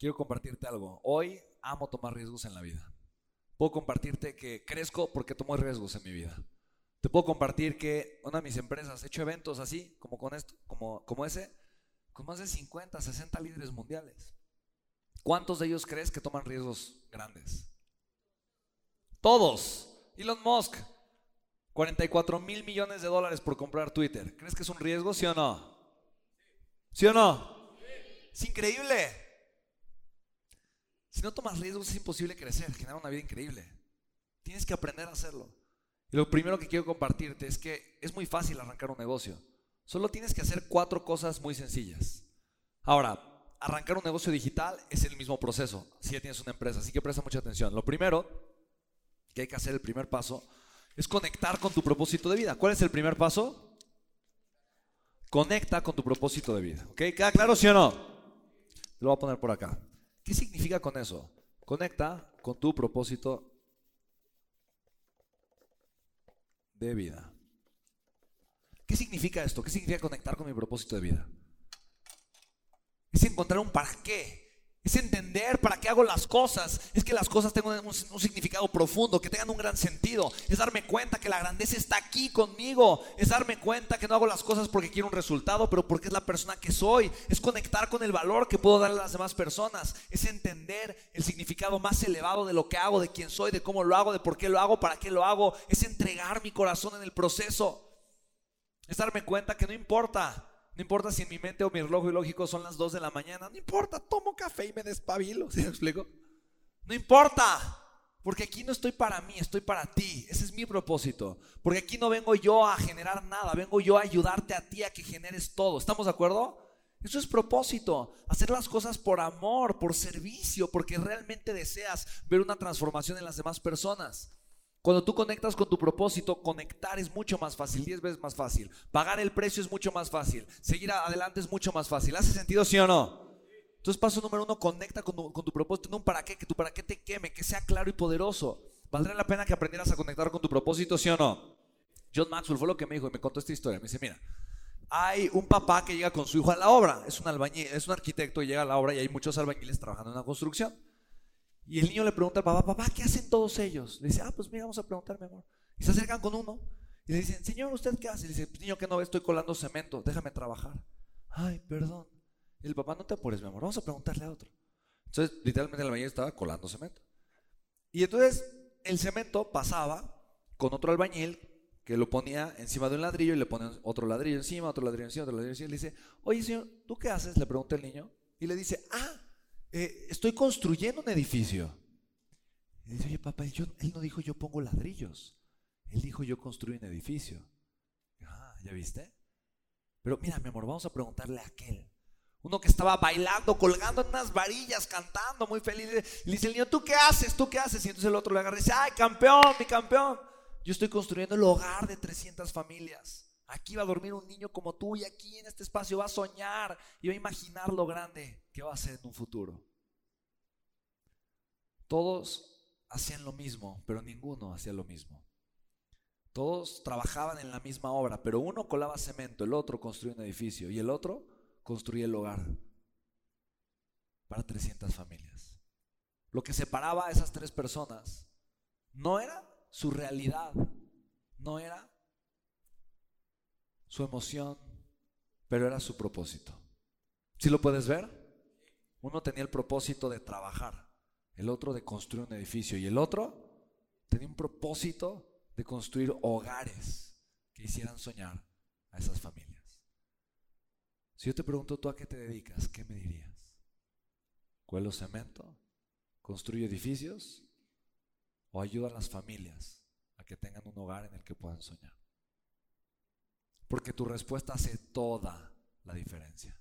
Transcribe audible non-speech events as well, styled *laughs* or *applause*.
quiero compartirte algo. Hoy amo tomar riesgos en la vida. Puedo compartirte que crezco porque tomo riesgos en mi vida. Te puedo compartir que una de mis empresas ha hecho eventos así, como con esto, como, como ese, con más de 50, 60 líderes mundiales. ¿Cuántos de ellos crees que toman riesgos grandes? Todos. Elon Musk, 44 mil millones de dólares por comprar Twitter. ¿Crees que es un riesgo, sí o no? ¿Sí o no? Es increíble. Si no tomas riesgos es imposible crecer, generar una vida increíble. Tienes que aprender a hacerlo. Y lo primero que quiero compartirte es que es muy fácil arrancar un negocio. Solo tienes que hacer cuatro cosas muy sencillas. Ahora, arrancar un negocio digital es el mismo proceso si ya tienes una empresa, así que presta mucha atención. Lo primero que hay que hacer, el primer paso, es conectar con tu propósito de vida. ¿Cuál es el primer paso? Conecta con tu propósito de vida. ¿Ok? ¿Queda claro, sí o no? Lo voy a poner por acá. ¿Qué significa con eso? Conecta con tu propósito de vida. ¿Qué significa esto? ¿Qué significa conectar con mi propósito de vida? Es encontrar un para qué. Es entender para qué hago las cosas. Es que las cosas tengan un, significado profundo, que tengan un gran sentido. Es darme cuenta que la grandeza está aquí conmigo. Es darme cuenta que no hago las cosas porque quiero un resultado, pero porque es la persona que soy. Es conectar con el valor que puedo darle a las demás personas. Es entender el significado más elevado de lo que hago, de quién soy, de cómo lo hago, de por qué lo hago, para qué lo hago. Es entregar mi corazón en el proceso. Es darme cuenta que no importa no importa si en mi mente o mi reloj biológico son las 2 de la mañana. No importa, tomo café y me despabilo. *laughs* ¿Sí me explico? No importa. Porque aquí no estoy para mí, estoy para ti. Ese es mi propósito. Porque aquí no vengo yo a generar nada, vengo yo a ayudarte a ti a que generes todo. ¿Estamos de acuerdo? Eso es propósito. Hacer las cosas por amor, por servicio, porque realmente deseas ver una transformación en las demás personas. Cuando tú conectas con tu propósito, conectar es mucho más fácil, 10 veces más fácil. Pagar el precio es mucho más fácil. Seguir adelante es mucho más fácil. ¿Hace sentido, sí o no? Entonces, paso número uno, conecta con tu, propósito. No para qué, que tu para qué te queme, que sea claro y poderoso. ¿Valdría la pena que aprendieras a conectar con tu propósito, sí o no? John Maxwell fue lo que me dijo y me contó esta historia. Me dice, mira, hay un papá que llega con su hijo a la obra. Es un albañil, es un arquitecto y llega a la obra y hay muchos albañiles trabajando en la construcción. Y el niño le pregunta al papá, papá, ¿qué hacen todos ellos? Le dice, ah, pues mira, vamos a preguntar, mi amor. Y se acercan con uno y le dicen, señor, ¿usted qué hace? Y le dice, pues, niño, que no ve, estoy colando cemento, déjame trabajar. Ay, perdón. Y el papá, no te apures, mi amor, vamos a preguntarle a otro. Entonces, literalmente el albañil estaba colando cemento. Y entonces el cemento pasaba con otro albañil que lo ponía encima de un ladrillo y le pone otro ladrillo encima, otro ladrillo encima, otro ladrillo encima. Y le dice, oye, señor, ¿tú qué haces? Le pregunta el niño. Y le dice, ah, eh, estoy construyendo un edificio. Y dice, oye papá, él no dijo yo pongo ladrillos. Él dijo yo construyo un edificio. Ah, ¿ya viste? Pero mira, mi amor, vamos a preguntarle a aquel. Uno que estaba bailando, colgando en unas varillas, cantando, muy feliz. Le dice el niño, ¿tú qué haces? ¿Tú qué haces? Y entonces el otro le agarra y dice, ay, campeón, mi campeón. Yo estoy construyendo el hogar de 300 familias. Aquí va a dormir un niño como tú y aquí en este espacio va a soñar y va a imaginar lo grande que va a ser en un futuro. Todos hacían lo mismo, pero ninguno hacía lo mismo. Todos trabajaban en la misma obra, pero uno colaba cemento, el otro construía un edificio y el otro construía el hogar para 300 familias. Lo que separaba a esas tres personas no era su realidad, no era su emoción, pero era su propósito. ¿Sí lo puedes ver? Uno tenía el propósito de trabajar, el otro de construir un edificio y el otro tenía un propósito de construir hogares que hicieran soñar a esas familias. Si yo te pregunto, ¿tú a qué te dedicas? ¿Qué me dirías? ¿Cuelo cemento? ¿Construyo edificios? ¿O ayuda a las familias a que tengan un hogar en el que puedan soñar? Porque tu respuesta hace toda la diferencia.